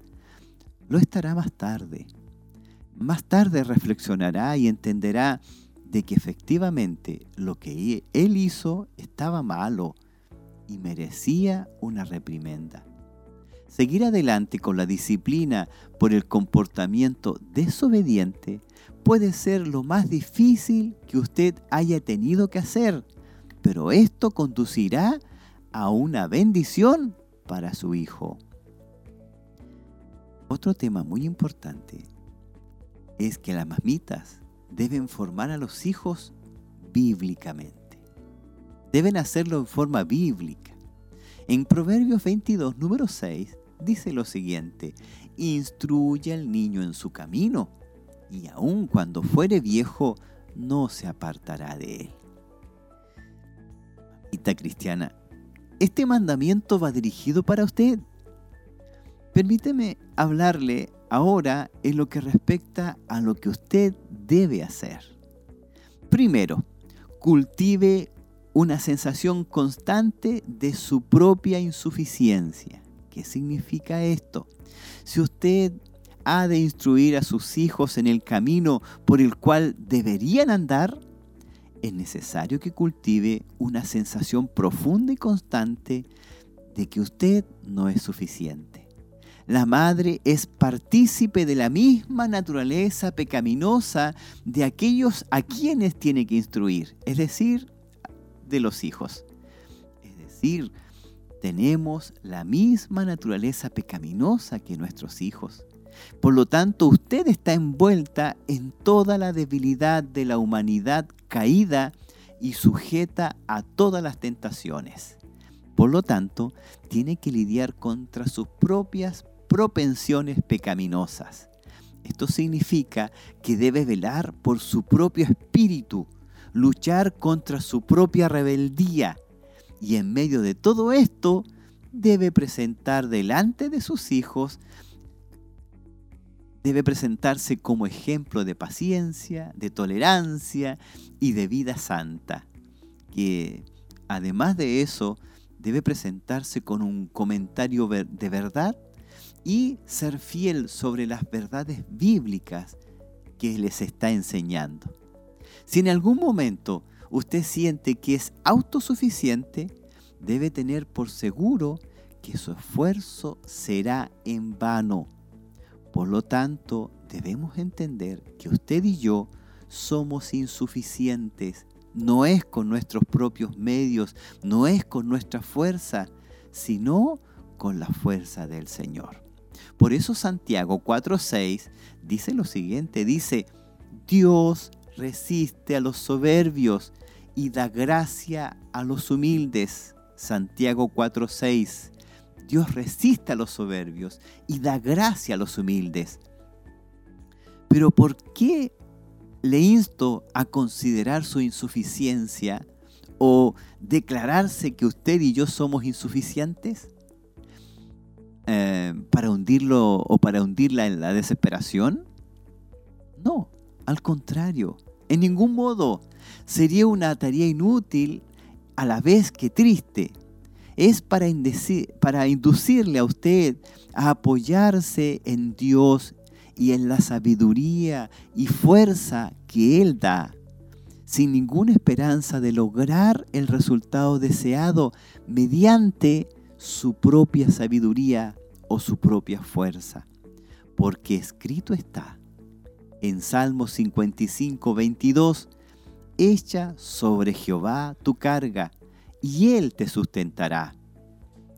lo estará más tarde. Más tarde reflexionará y entenderá de que efectivamente lo que él hizo estaba malo y merecía una reprimenda. Seguir adelante con la disciplina por el comportamiento desobediente puede ser lo más difícil que usted haya tenido que hacer, pero esto conducirá a una bendición para su hijo. Otro tema muy importante es que las mamitas deben formar a los hijos bíblicamente. Deben hacerlo en forma bíblica. En Proverbios 22, número 6, dice lo siguiente, instruye al niño en su camino, y aun cuando fuere viejo, no se apartará de él. Cristiana, este mandamiento va dirigido para usted. Permíteme hablarle ahora en lo que respecta a lo que usted debe hacer. Primero, cultive una sensación constante de su propia insuficiencia. ¿Qué significa esto? Si usted ha de instruir a sus hijos en el camino por el cual deberían andar, es necesario que cultive una sensación profunda y constante de que usted no es suficiente. La madre es partícipe de la misma naturaleza pecaminosa de aquellos a quienes tiene que instruir, es decir, de los hijos. Es decir, tenemos la misma naturaleza pecaminosa que nuestros hijos. Por lo tanto, usted está envuelta en toda la debilidad de la humanidad caída y sujeta a todas las tentaciones. Por lo tanto, tiene que lidiar contra sus propias propensiones pecaminosas. Esto significa que debe velar por su propio espíritu, luchar contra su propia rebeldía. Y en medio de todo esto, debe presentar delante de sus hijos, debe presentarse como ejemplo de paciencia, de tolerancia y de vida santa. Que además de eso, debe presentarse con un comentario de verdad y ser fiel sobre las verdades bíblicas que les está enseñando. Si en algún momento usted siente que es autosuficiente, debe tener por seguro que su esfuerzo será en vano. Por lo tanto, debemos entender que usted y yo somos insuficientes. No es con nuestros propios medios, no es con nuestra fuerza, sino con la fuerza del Señor. Por eso Santiago 4.6 dice lo siguiente, dice, Dios resiste a los soberbios y da gracia a los humildes. Santiago 4:6. Dios resiste a los soberbios y da gracia a los humildes. Pero ¿por qué le insto a considerar su insuficiencia o declararse que usted y yo somos insuficientes? Eh, ¿Para hundirlo o para hundirla en la desesperación? No, al contrario, en ningún modo. Sería una tarea inútil a la vez que triste. Es para, inducirle a usted a apoyarse en Dios y en la sabiduría y fuerza que Él da, sin ninguna esperanza de lograr el resultado deseado mediante su propia sabiduría o su propia fuerza. Porque escrito está en Salmo 55, 22, echa sobre Jehová tu carga y Él te sustentará.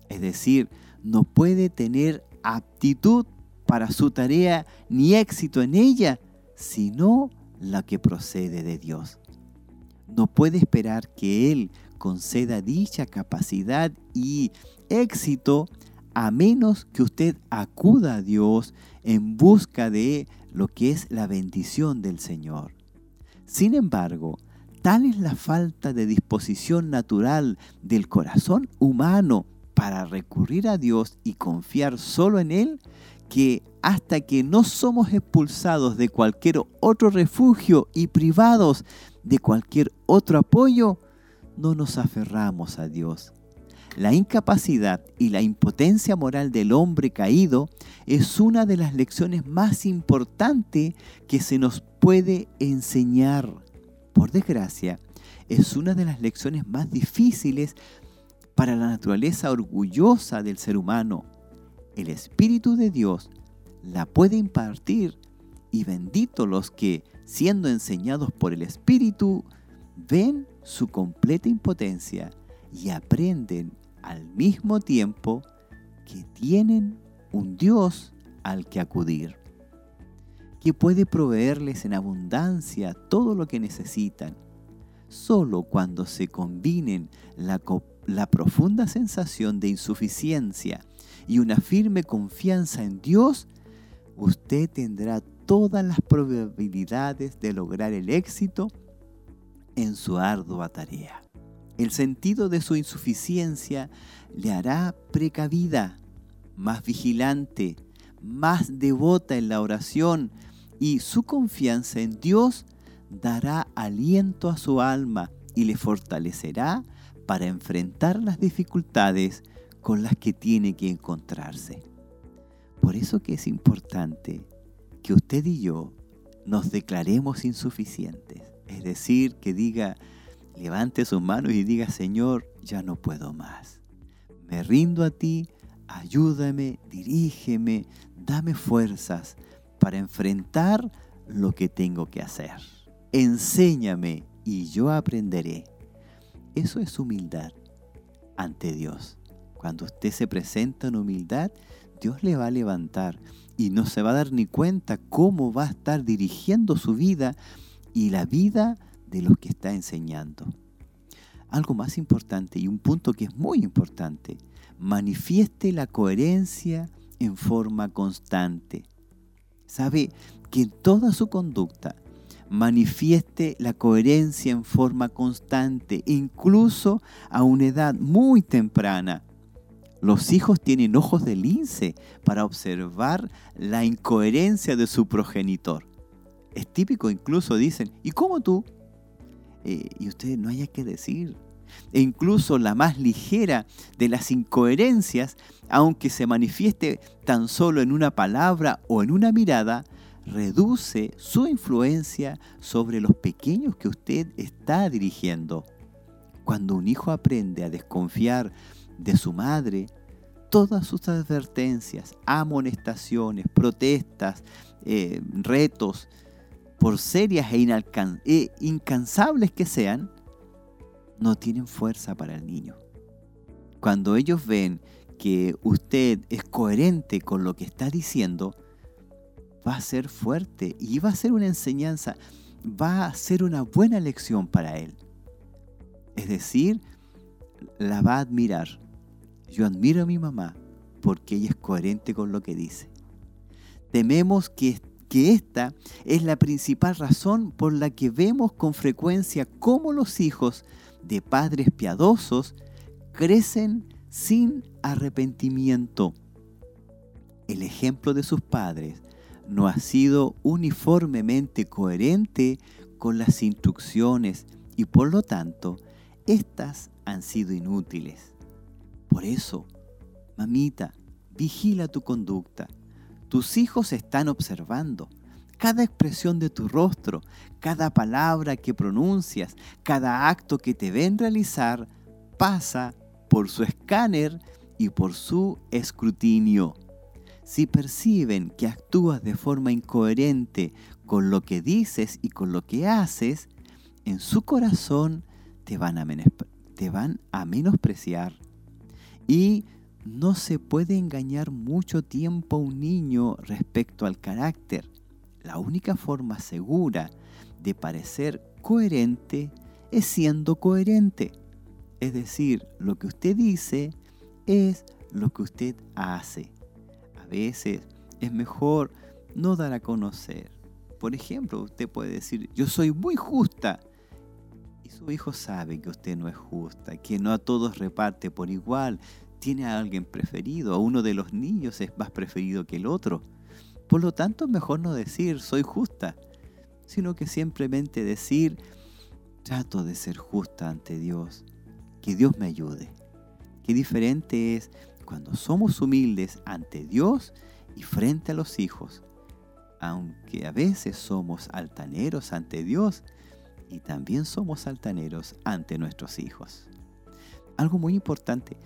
Es decir, no puede tener aptitud para su tarea ni éxito en ella, sino la que procede de Dios. No puede esperar que Él conceda dicha capacidad y éxito a menos que usted acuda a Dios en busca de lo que es la bendición del Señor. Sin embargo, tal es la falta de disposición natural del corazón humano para recurrir a Dios y confiar solo en Él, que hasta que no somos expulsados de cualquier otro refugio y privados de cualquier otro apoyo, no nos aferramos a Dios. La incapacidad y la impotencia moral del hombre caído es una de las lecciones más importantes que se nos puede enseñar. Por desgracia, es una de las lecciones más difíciles para la naturaleza orgullosa del ser humano. El Espíritu de Dios la puede impartir y bendito los que, siendo enseñados por el Espíritu, ven su completa impotencia y aprenden al mismo tiempo que tienen un Dios al que acudir, que puede proveerles en abundancia todo lo que necesitan. Solo cuando se combinen la, la profunda sensación de insuficiencia y una firme confianza en Dios, usted tendrá todas las probabilidades de lograr el éxito en su ardua tarea. El sentido de su insuficiencia le hará precavida, más vigilante, más devota en la oración y su confianza en Dios dará aliento a su alma y le fortalecerá para enfrentar las dificultades con las que tiene que encontrarse. Por eso que es importante que usted y yo nos declaremos insuficientes, es decir, que diga, levante sus manos y diga, Señor, ya no puedo más. Me rindo a ti, ayúdame, dirígeme, dame fuerzas para enfrentar lo que tengo que hacer. Enséñame y yo aprenderé. Eso es humildad ante Dios. Cuando usted se presenta en humildad, Dios le va a levantar y no se va a dar ni cuenta cómo va a estar dirigiendo su vida y la vida de los que está enseñando. Algo más importante y un punto que es muy importante, manifieste la coherencia en forma constante. Sabe que toda su conducta manifieste la coherencia en forma constante, incluso a una edad muy temprana. Los hijos tienen ojos de lince para observar la incoherencia de su progenitor. Es típico, incluso dicen, ¿y cómo tú? Eh, y usted no haya que decir. E incluso la más ligera de las incoherencias, aunque se manifieste tan solo en una palabra o en una mirada, reduce su influencia sobre los pequeños que usted está dirigiendo. Cuando un hijo aprende a desconfiar de su madre, todas sus advertencias, amonestaciones, protestas, eh, retos, por serias e, e incansables que sean, no tienen fuerza para el niño. Cuando ellos ven que usted es coherente con lo que está diciendo, va a ser fuerte y va a ser una enseñanza, va a ser una buena lección para él. Es decir, la va a admirar. Yo admiro a mi mamá porque ella es coherente con lo que dice. Tememos que que esta es la principal razón por la que vemos con frecuencia cómo los hijos de padres piadosos crecen sin arrepentimiento. El ejemplo de sus padres no ha sido uniformemente coherente con las instrucciones y por lo tanto, éstas han sido inútiles. Por eso, mamita, vigila tu conducta. Tus hijos están observando. Cada expresión de tu rostro, cada palabra que pronuncias, cada acto que te ven realizar, pasa por su escáner y por su escrutinio. Si perciben que actúas de forma incoherente con lo que dices y con lo que haces, en su corazón te van a, te van a menospreciar. Y no se puede engañar mucho tiempo a un niño respecto al carácter. La única forma segura de parecer coherente es siendo coherente. Es decir, lo que usted dice es lo que usted hace. A veces es mejor no dar a conocer. Por ejemplo, usted puede decir, yo soy muy justa y su hijo sabe que usted no es justa, que no a todos reparte por igual, tiene a alguien preferido, a uno de los niños es más preferido que el otro. Por lo tanto, es mejor no decir soy justa, sino que simplemente decir trato de ser justa ante Dios, que Dios me ayude. Qué diferente es cuando somos humildes ante Dios y frente a los hijos, aunque a veces somos altaneros ante Dios, y también somos altaneros ante nuestros hijos. Algo muy importante,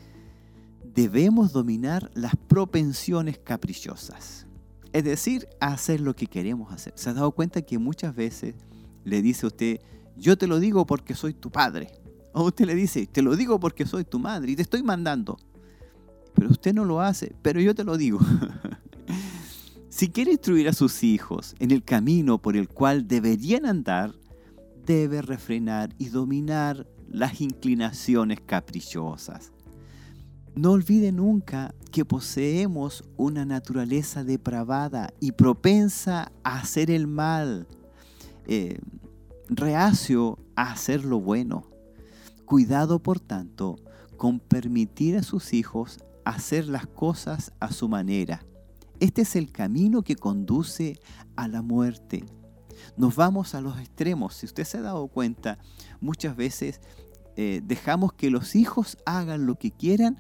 debemos dominar las propensiones caprichosas, es decir, hacer lo que queremos hacer. ¿Se ha dado cuenta que muchas veces le dice usted, yo te lo digo porque soy tu padre? Usted le dice, te lo digo porque soy tu madre y te estoy mandando. Pero usted no lo hace, pero yo te lo digo. si quiere instruir a sus hijos en el camino por el cual deberían andar, debe refrenar y dominar las inclinaciones caprichosas. No olvide nunca que poseemos una naturaleza depravada y propensa a hacer el mal, eh, reacio a hacer lo bueno. Cuidado, por tanto, con permitir a sus hijos hacer las cosas a su manera. Este es el camino que conduce a la muerte nos vamos a los extremos. Si usted se ha dado cuenta, muchas veces eh, dejamos que los hijos hagan lo que quieran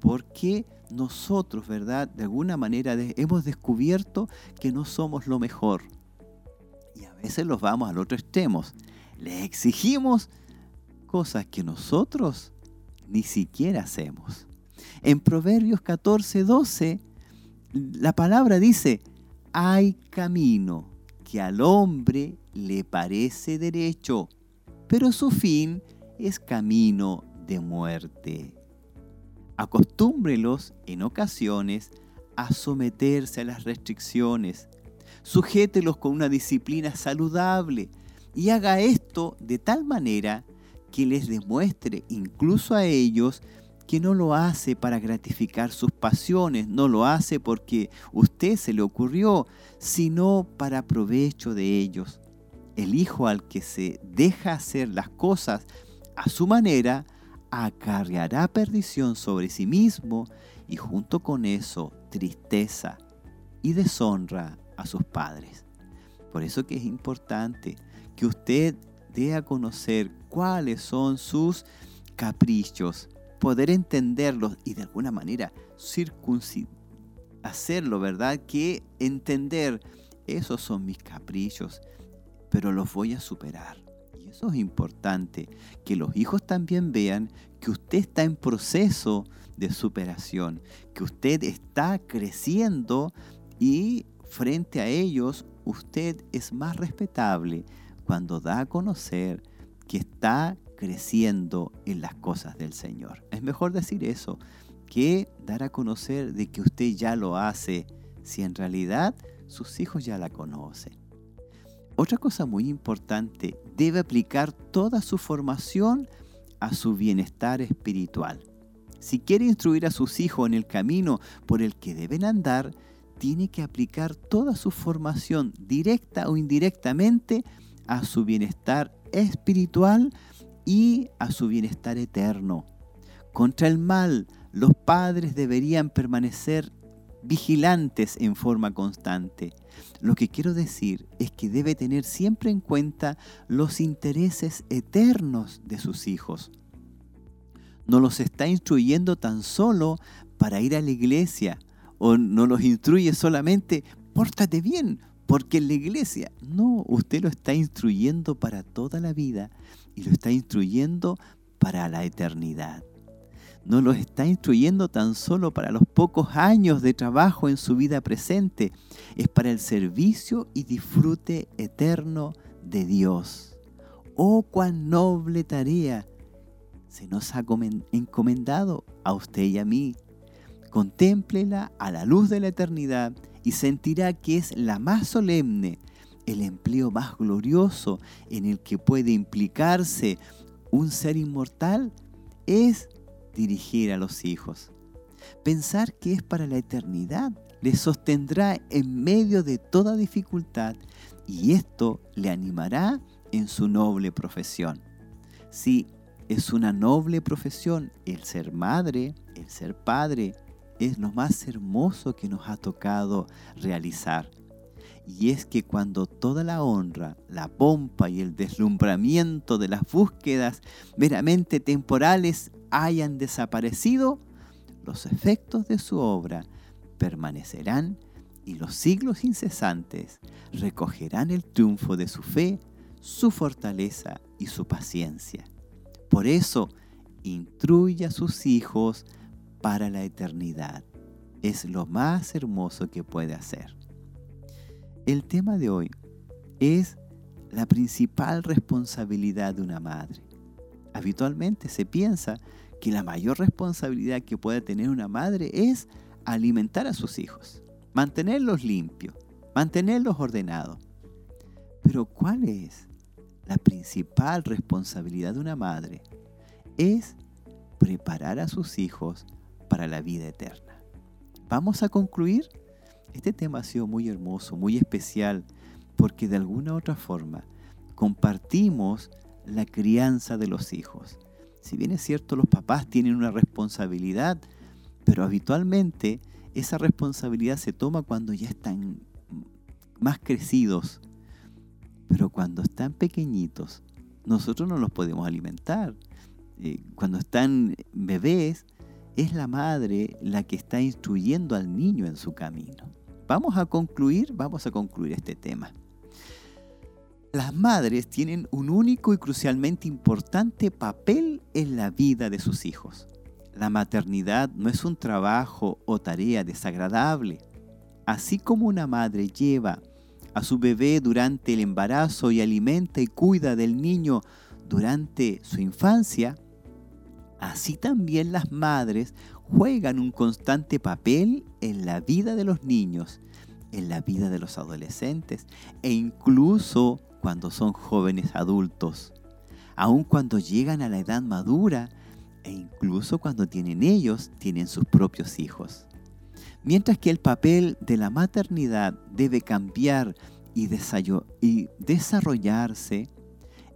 porque nosotros, ¿verdad? De alguna manera hemos descubierto que no somos lo mejor. Y a veces los vamos al otro extremo. Les exigimos cosas que nosotros ni siquiera hacemos. En Proverbios 14, 12, la palabra dice, hay camino que al hombre le parece derecho, pero su fin es camino de muerte. Acostúmbrelos en ocasiones a someterse a las restricciones, sujételos con una disciplina saludable y haga esto de tal manera que les demuestre incluso a ellos que no lo hace para gratificar sus pasiones, no lo hace porque usted se le ocurrió, sino para provecho de ellos. El hijo al que se deja hacer las cosas a su manera, acarreará perdición sobre sí mismo y junto con eso tristeza y deshonra a sus padres. Por eso que es importante que usted dé a conocer cuáles son sus caprichos, poder entenderlos y de alguna manera hacerlo, ¿verdad? Que entender, esos son mis caprichos, pero los voy a superar. Y eso es importante, que los hijos también vean que usted está en proceso de superación, que usted está creciendo y frente a ellos usted es más respetable cuando da a conocer que está creciendo en las cosas del Señor. Es mejor decir eso que dar a conocer de que usted ya lo hace si en realidad sus hijos ya la conocen. Otra cosa muy importante, debe aplicar toda su formación a su bienestar espiritual. Si quiere instruir a sus hijos en el camino por el que deben andar, tiene que aplicar toda su formación, directa o indirectamente, a su bienestar espiritual y a su bienestar eterno. Contra el mal, los padres deberían permanecer vigilantes en forma constante. Lo que quiero decir es que debe tener siempre en cuenta los intereses eternos de sus hijos. No los está instruyendo tan solo para ir a la iglesia o no los instruye solamente, pórtate bien, porque en la iglesia. No, usted lo está instruyendo para toda la vida y lo está instruyendo para la eternidad no los está instruyendo tan solo para los pocos años de trabajo en su vida presente, es para el servicio y disfrute eterno de Dios. Oh, cuán noble tarea se nos ha encomendado a usted y a mí. Contémplela a la luz de la eternidad y sentirá que es la más solemne, el empleo más glorioso en el que puede implicarse un ser inmortal es dirigir a los hijos. Pensar que es para la eternidad les sostendrá en medio de toda dificultad y esto le animará en su noble profesión. Si es una noble profesión el ser madre, el ser padre, es lo más hermoso que nos ha tocado realizar. Y es que cuando toda la honra, la pompa y el deslumbramiento de las búsquedas meramente temporales hayan desaparecido, los efectos de su obra permanecerán y los siglos incesantes recogerán el triunfo de su fe, su fortaleza y su paciencia. Por eso, instruye a sus hijos para la eternidad. Es lo más hermoso que puede hacer. El tema de hoy es la principal responsabilidad de una madre. Habitualmente se piensa que la mayor responsabilidad que puede tener una madre es alimentar a sus hijos, mantenerlos limpios, mantenerlos ordenados. Pero ¿cuál es la principal responsabilidad de una madre? Es preparar a sus hijos para la vida eterna. Vamos a concluir este tema ha sido muy hermoso, muy especial, porque de alguna u otra forma compartimos la crianza de los hijos. Si bien es cierto, los papás tienen una responsabilidad, pero habitualmente esa responsabilidad se toma cuando ya están más crecidos. Pero cuando están pequeñitos, nosotros no los podemos alimentar. Eh, cuando están bebés, es la madre la que está instruyendo al niño en su camino. Vamos a concluir, vamos a concluir este tema. Las madres tienen un único y crucialmente importante papel en la vida de sus hijos. La maternidad no es un trabajo o tarea desagradable. Así como una madre lleva a su bebé durante el embarazo y alimenta y cuida del niño durante su infancia, así también las madres juegan un constante papel en la vida de los niños, en la vida de los adolescentes e incluso cuando son jóvenes adultos, aun cuando llegan a la edad madura e incluso cuando tienen ellos, tienen sus propios hijos. Mientras que el papel de la maternidad debe cambiar y, y desarrollarse,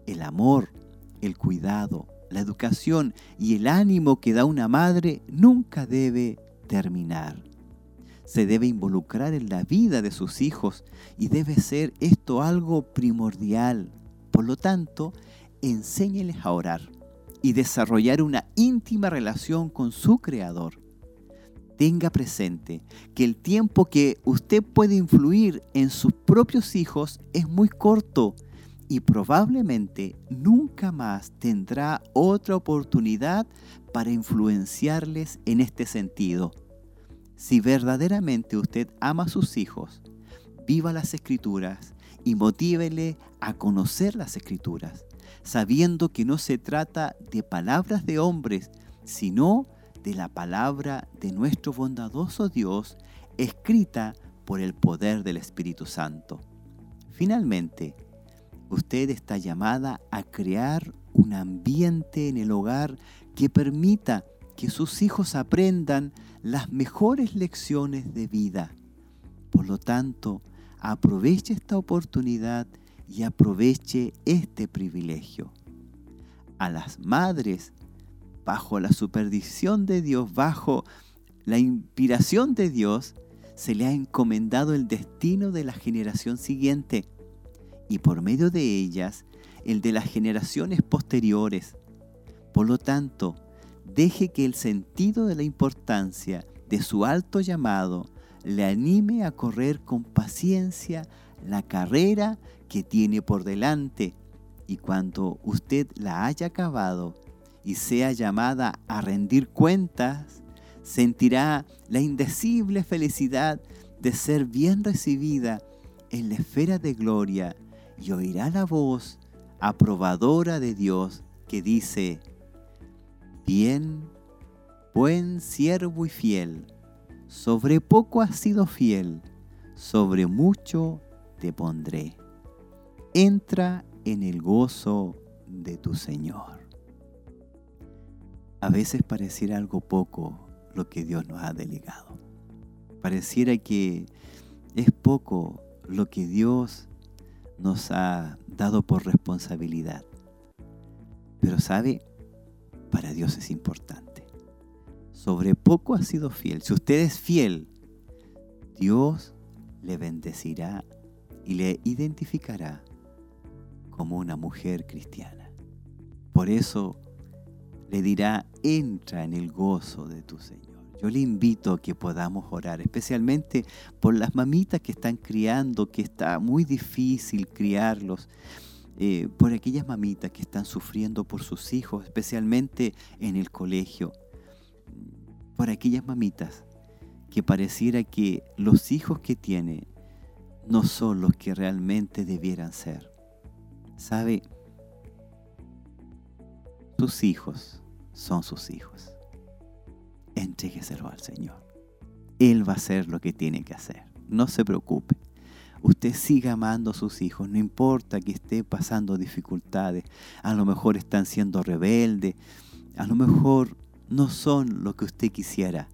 el amor, el cuidado, la educación y el ánimo que da una madre nunca debe terminar. Se debe involucrar en la vida de sus hijos y debe ser esto algo primordial. Por lo tanto, enséñeles a orar y desarrollar una íntima relación con su Creador. Tenga presente que el tiempo que usted puede influir en sus propios hijos es muy corto y probablemente nunca más tendrá otra oportunidad para influenciarles en este sentido. Si verdaderamente usted ama a sus hijos, viva las escrituras y motívele a conocer las escrituras, sabiendo que no se trata de palabras de hombres, sino de la palabra de nuestro bondadoso Dios, escrita por el poder del Espíritu Santo. Finalmente, Usted está llamada a crear un ambiente en el hogar que permita que sus hijos aprendan las mejores lecciones de vida. Por lo tanto, aproveche esta oportunidad y aproveche este privilegio. A las madres, bajo la supervisión de Dios, bajo la inspiración de Dios, se le ha encomendado el destino de la generación siguiente y por medio de ellas el de las generaciones posteriores. Por lo tanto, deje que el sentido de la importancia de su alto llamado le anime a correr con paciencia la carrera que tiene por delante y cuando usted la haya acabado y sea llamada a rendir cuentas, sentirá la indecible felicidad de ser bien recibida en la esfera de gloria y oirá la voz aprobadora de Dios que dice, bien, buen siervo y fiel, sobre poco has sido fiel, sobre mucho te pondré. Entra en el gozo de tu Señor. A veces pareciera algo poco lo que Dios nos ha delegado. Pareciera que es poco lo que Dios nos ha dado por responsabilidad. Pero sabe, para Dios es importante. Sobre poco ha sido fiel. Si usted es fiel, Dios le bendecirá y le identificará como una mujer cristiana. Por eso le dirá, entra en el gozo de tu Señor. Yo le invito a que podamos orar, especialmente por las mamitas que están criando, que está muy difícil criarlos, eh, por aquellas mamitas que están sufriendo por sus hijos, especialmente en el colegio, por aquellas mamitas que pareciera que los hijos que tiene no son los que realmente debieran ser. ¿Sabe? Sus hijos son sus hijos entrégueselo al Señor. Él va a hacer lo que tiene que hacer. No se preocupe. Usted siga amando a sus hijos, no importa que esté pasando dificultades. A lo mejor están siendo rebeldes, a lo mejor no son lo que usted quisiera.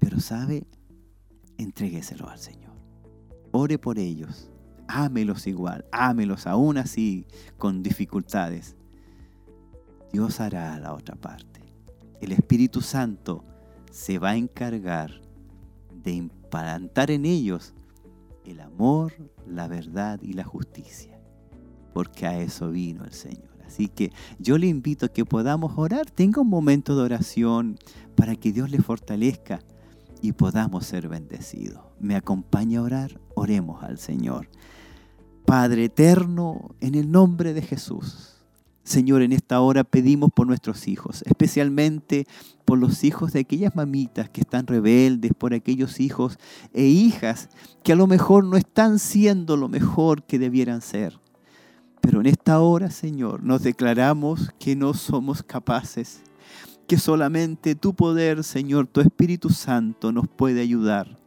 Pero sabe, entrégueselo al Señor. Ore por ellos, ámelos igual, ámelos aún así con dificultades. Dios hará la otra parte el Espíritu Santo se va a encargar de implantar en ellos el amor, la verdad y la justicia, porque a eso vino el Señor. Así que yo le invito a que podamos orar, tenga un momento de oración para que Dios le fortalezca y podamos ser bendecidos. ¿Me acompaña a orar? Oremos al Señor. Padre eterno, en el nombre de Jesús. Señor, en esta hora pedimos por nuestros hijos, especialmente por los hijos de aquellas mamitas que están rebeldes, por aquellos hijos e hijas que a lo mejor no están siendo lo mejor que debieran ser. Pero en esta hora, Señor, nos declaramos que no somos capaces, que solamente tu poder, Señor, tu Espíritu Santo nos puede ayudar.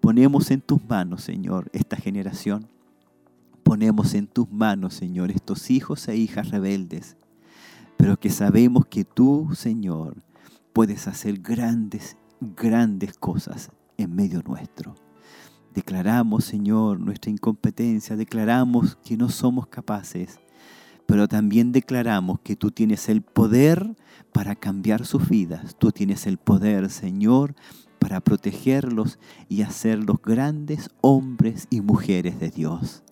Ponemos en tus manos, Señor, esta generación ponemos en tus manos, Señor, estos hijos e hijas rebeldes, pero que sabemos que tú, Señor, puedes hacer grandes, grandes cosas en medio nuestro. Declaramos, Señor, nuestra incompetencia, declaramos que no somos capaces, pero también declaramos que tú tienes el poder para cambiar sus vidas. Tú tienes el poder, Señor, para protegerlos y hacerlos grandes hombres y mujeres de Dios.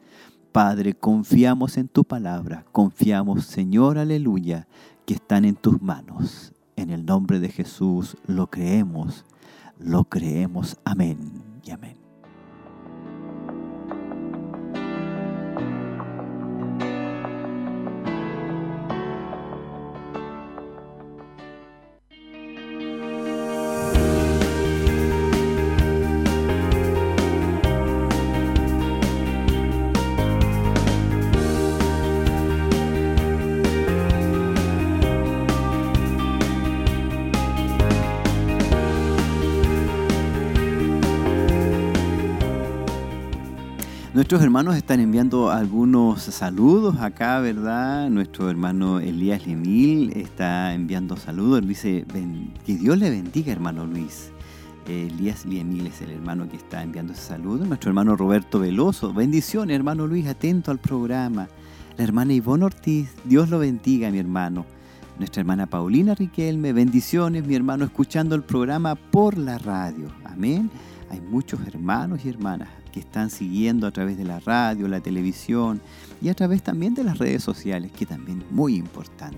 Padre, confiamos en tu palabra, confiamos, Señor, aleluya, que están en tus manos. En el nombre de Jesús lo creemos, lo creemos. Amén y amén. Nuestros hermanos están enviando algunos saludos acá, ¿verdad? Nuestro hermano Elías Lemil está enviando saludos. Dice, que Dios le bendiga, hermano Luis. Elías Liemil es el hermano que está enviando ese saludo. Nuestro hermano Roberto Veloso. Bendiciones, hermano Luis, atento al programa. La hermana Ivonne Ortiz. Dios lo bendiga, mi hermano. Nuestra hermana Paulina Riquelme. Bendiciones, mi hermano, escuchando el programa por la radio. Amén. Hay muchos hermanos y hermanas que están siguiendo a través de la radio, la televisión y a través también de las redes sociales, que también es muy importante.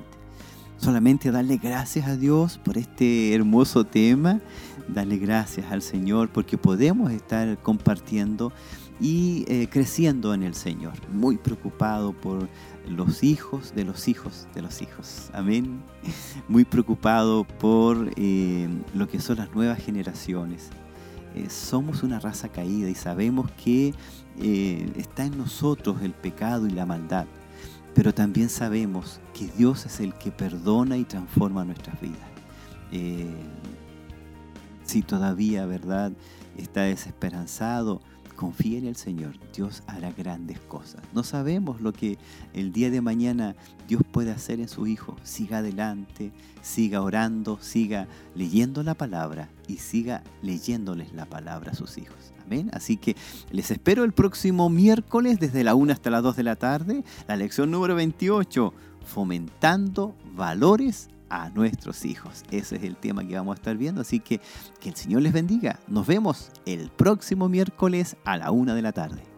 Solamente darle gracias a Dios por este hermoso tema, darle gracias al Señor porque podemos estar compartiendo y eh, creciendo en el Señor. Muy preocupado por los hijos de los hijos de los hijos. Amén. Muy preocupado por eh, lo que son las nuevas generaciones. Eh, somos una raza caída y sabemos que está en nosotros el pecado y la maldad. Pero también sabemos que Dios es el que perdona y transforma nuestras vidas. si todavía, ¿verdad?, está desesperanzado, confía en el Señor, Dios hará grandes cosas. No sabemos lo que el día de mañana Dios puede hacer en su Hijo. Siga adelante, siga orando, siga leyendo la palabra y siga leyéndoles la palabra a sus hijos. Amén. Así que les espero el próximo miércoles desde la 1 hasta las 2 de la tarde, la lección número 28, fomentando valores a nuestros hijos. Ese es el tema que vamos a estar viendo, así que que el Señor les bendiga. Nos vemos el próximo miércoles a la una de la tarde.